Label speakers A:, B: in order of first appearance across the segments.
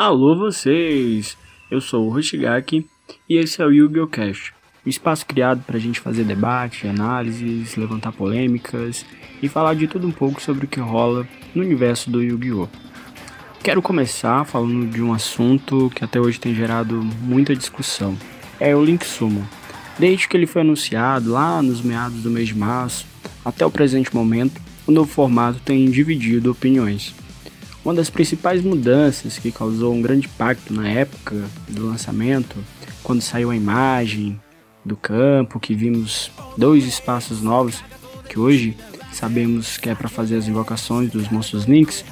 A: Alô vocês! Eu sou o Hoshigaki e esse é o Yu-Gi-Oh! Cast, um espaço criado para a gente fazer debate, análises, levantar polêmicas e falar de tudo um pouco sobre o que rola no universo do Yu-Gi-Oh! Quero começar falando de um assunto que até hoje tem gerado muita discussão. É o Link Summon. Desde que ele foi anunciado lá nos meados do mês de março até o presente momento, o novo formato tem dividido opiniões. Uma das principais mudanças que causou um grande impacto na época do lançamento, quando saiu a imagem do campo, que vimos dois espaços novos, que hoje sabemos que é para fazer as invocações dos monstros Links,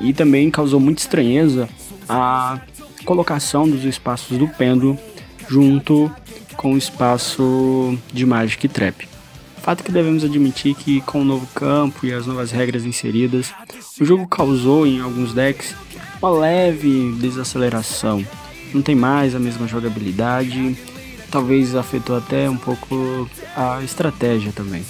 A: e também causou muita estranheza a colocação dos espaços do pêndulo junto com o espaço de Magic Trap. Fato que devemos admitir que com o novo campo e as novas regras inseridas, o jogo causou em alguns decks uma leve desaceleração. Não tem mais a mesma jogabilidade, talvez afetou até um pouco a estratégia também.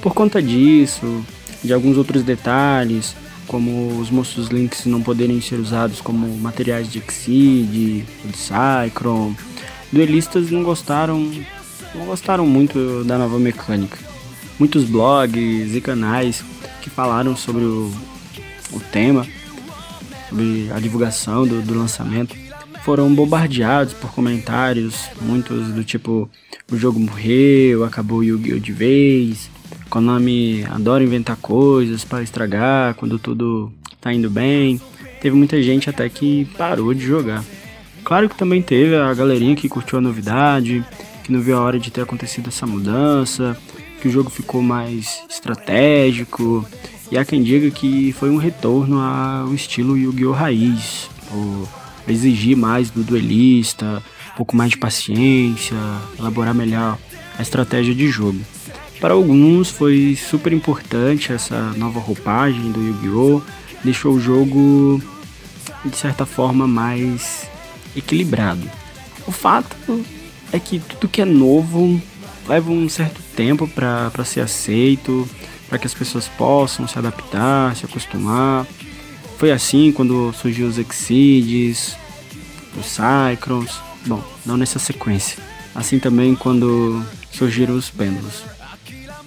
A: Por conta disso, de alguns outros detalhes, como os monstros links não poderem ser usados como materiais de Exceed, de Cycron, duelistas não gostaram não gostaram muito da nova mecânica. Muitos blogs e canais que falaram sobre o, o tema, sobre a divulgação do, do lançamento, foram bombardeados por comentários, muitos do tipo: o jogo morreu, acabou Yu-Gi-Oh! de vez, Konami adora inventar coisas para estragar quando tudo tá indo bem. Teve muita gente até que parou de jogar. Claro que também teve a galerinha que curtiu a novidade, que não viu a hora de ter acontecido essa mudança, que o jogo ficou mais estratégico. E há quem diga que foi um retorno ao estilo Yu-Gi-Oh! raiz, por exigir mais do duelista, um pouco mais de paciência, elaborar melhor a estratégia de jogo. Para alguns foi super importante essa nova roupagem do Yu-Gi-Oh! Deixou o jogo de certa forma mais equilibrado. O fato é que tudo que é novo leva um certo tempo para ser aceito, para que as pessoas possam se adaptar, se acostumar. Foi assim quando surgiu os Exceeds, os Cyclones, bom, não nessa sequência. Assim também quando surgiram os pêndulos.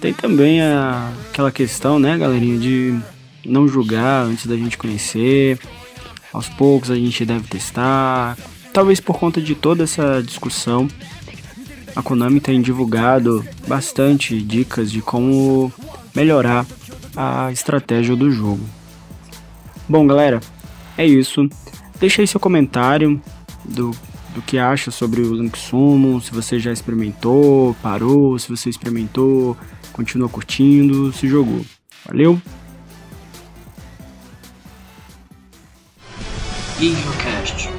A: Tem também a, aquela questão, né, galerinha, de não julgar antes da gente conhecer. Aos poucos a gente deve testar, Talvez por conta de toda essa discussão, a Konami tem divulgado bastante dicas de como melhorar a estratégia do jogo. Bom, galera, é isso. Deixa aí seu comentário do, do que acha sobre o Link Summon, se você já experimentou, parou, se você experimentou, continua curtindo, se jogou. Valeu!
B: Idiocast.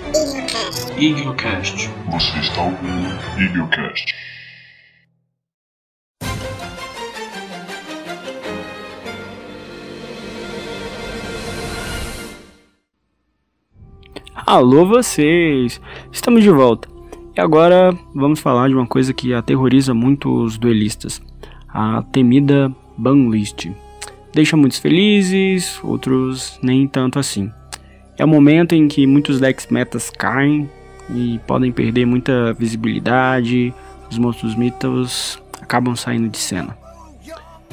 B: Idiocast.
C: Você está ouvindo Idiocast.
A: Alô vocês! Estamos de volta. E agora vamos falar de uma coisa que aterroriza muito os duelistas. A temida banlist. Deixa muitos felizes, outros nem tanto assim. É o momento em que muitos decks metas caem e podem perder muita visibilidade, os monstros mitos acabam saindo de cena.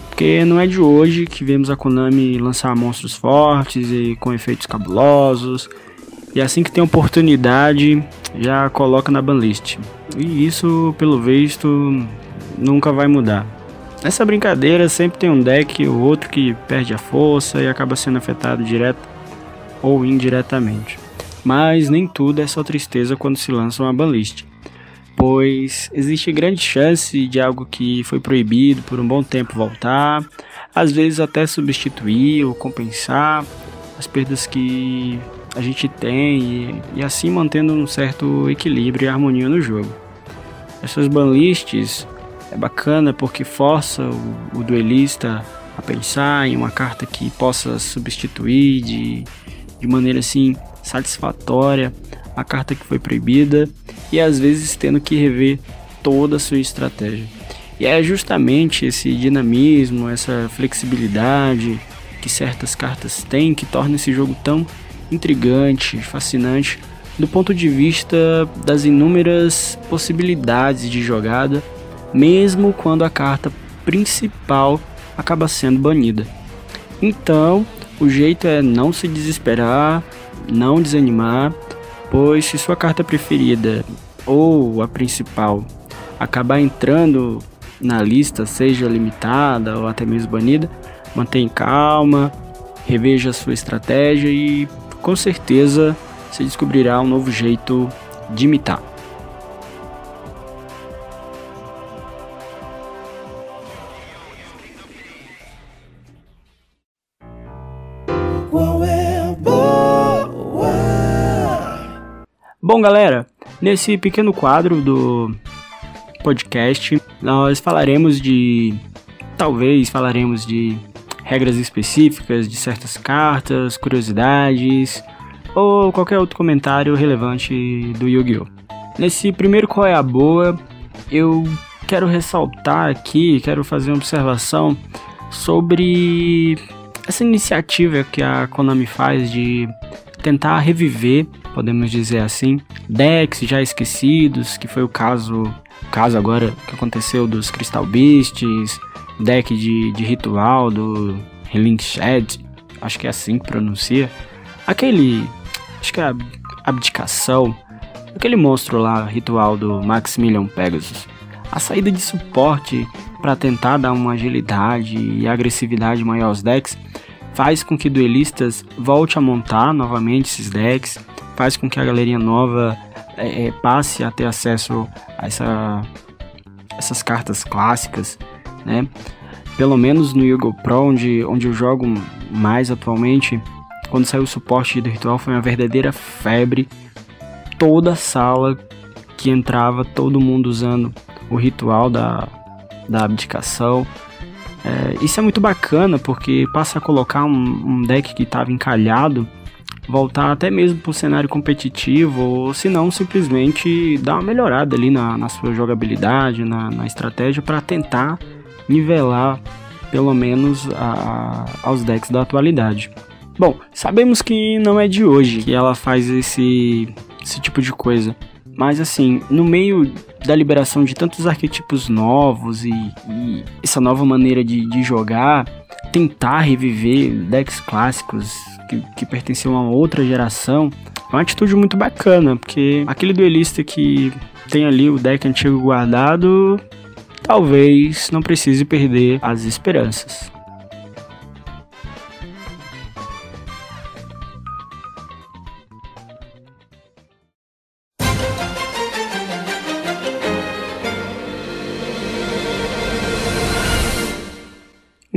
A: Porque não é de hoje que vemos a Konami lançar monstros fortes e com efeitos cabulosos, e assim que tem oportunidade já coloca na banlist. E isso, pelo visto, nunca vai mudar. Nessa brincadeira sempre tem um deck ou outro que perde a força e acaba sendo afetado direto ou indiretamente. Mas nem tudo é só tristeza quando se lança uma banlist, pois existe grande chance de algo que foi proibido por um bom tempo voltar, às vezes até substituir ou compensar as perdas que a gente tem e, e assim mantendo um certo equilíbrio e harmonia no jogo. Essas banlists é bacana porque força o, o duelista a pensar em uma carta que possa substituir de de maneira assim satisfatória a carta que foi proibida e às vezes tendo que rever toda a sua estratégia. E é justamente esse dinamismo, essa flexibilidade que certas cartas têm que torna esse jogo tão intrigante, fascinante do ponto de vista das inúmeras possibilidades de jogada, mesmo quando a carta principal acaba sendo banida. Então, o jeito é não se desesperar, não desanimar, pois se sua carta preferida ou a principal acabar entrando na lista, seja limitada ou até mesmo banida, mantenha calma, reveja sua estratégia e com certeza se descobrirá um novo jeito de imitar. Bom, galera, nesse pequeno quadro do podcast, nós falaremos de. Talvez falaremos de regras específicas de certas cartas, curiosidades ou qualquer outro comentário relevante do Yu-Gi-Oh! Nesse primeiro Qual é a Boa, eu quero ressaltar aqui, quero fazer uma observação sobre essa iniciativa que a Konami faz de tentar reviver, podemos dizer assim, decks já esquecidos, que foi o caso, caso agora que aconteceu dos Crystal Beasts, deck de, de ritual do Link Shed, acho que é assim que pronuncia. Aquele, acho que é abdicação, aquele monstro lá, ritual do Maximilian Pegasus. A saída de suporte para tentar dar uma agilidade e agressividade maior aos decks faz com que duelistas volte a montar novamente esses decks, faz com que a galerinha nova é, é, passe a ter acesso a essa, essas cartas clássicas, né? Pelo menos no Yugo Pro, onde, onde eu jogo mais atualmente, quando saiu o suporte do ritual foi uma verdadeira febre. Toda sala que entrava, todo mundo usando o ritual da, da abdicação. É, isso é muito bacana porque passa a colocar um, um deck que estava encalhado voltar até mesmo para o cenário competitivo, ou se não, simplesmente dar uma melhorada ali na, na sua jogabilidade, na, na estratégia, para tentar nivelar pelo menos a, aos decks da atualidade. Bom, sabemos que não é de hoje que ela faz esse, esse tipo de coisa. Mas assim, no meio da liberação de tantos arquetipos novos e, e essa nova maneira de, de, jogar, tentar reviver decks clássicos que, que pertenciam a outra geração, é uma atitude muito bacana, porque aquele duelista que tem ali o deck antigo guardado, talvez não precise perder as esperanças.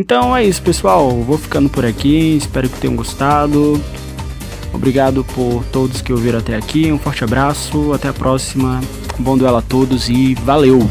A: Então é isso, pessoal. Vou ficando por aqui. Espero que tenham gostado. Obrigado por todos que ouviram até aqui. Um forte abraço. Até a próxima. Bom duelo a todos e valeu!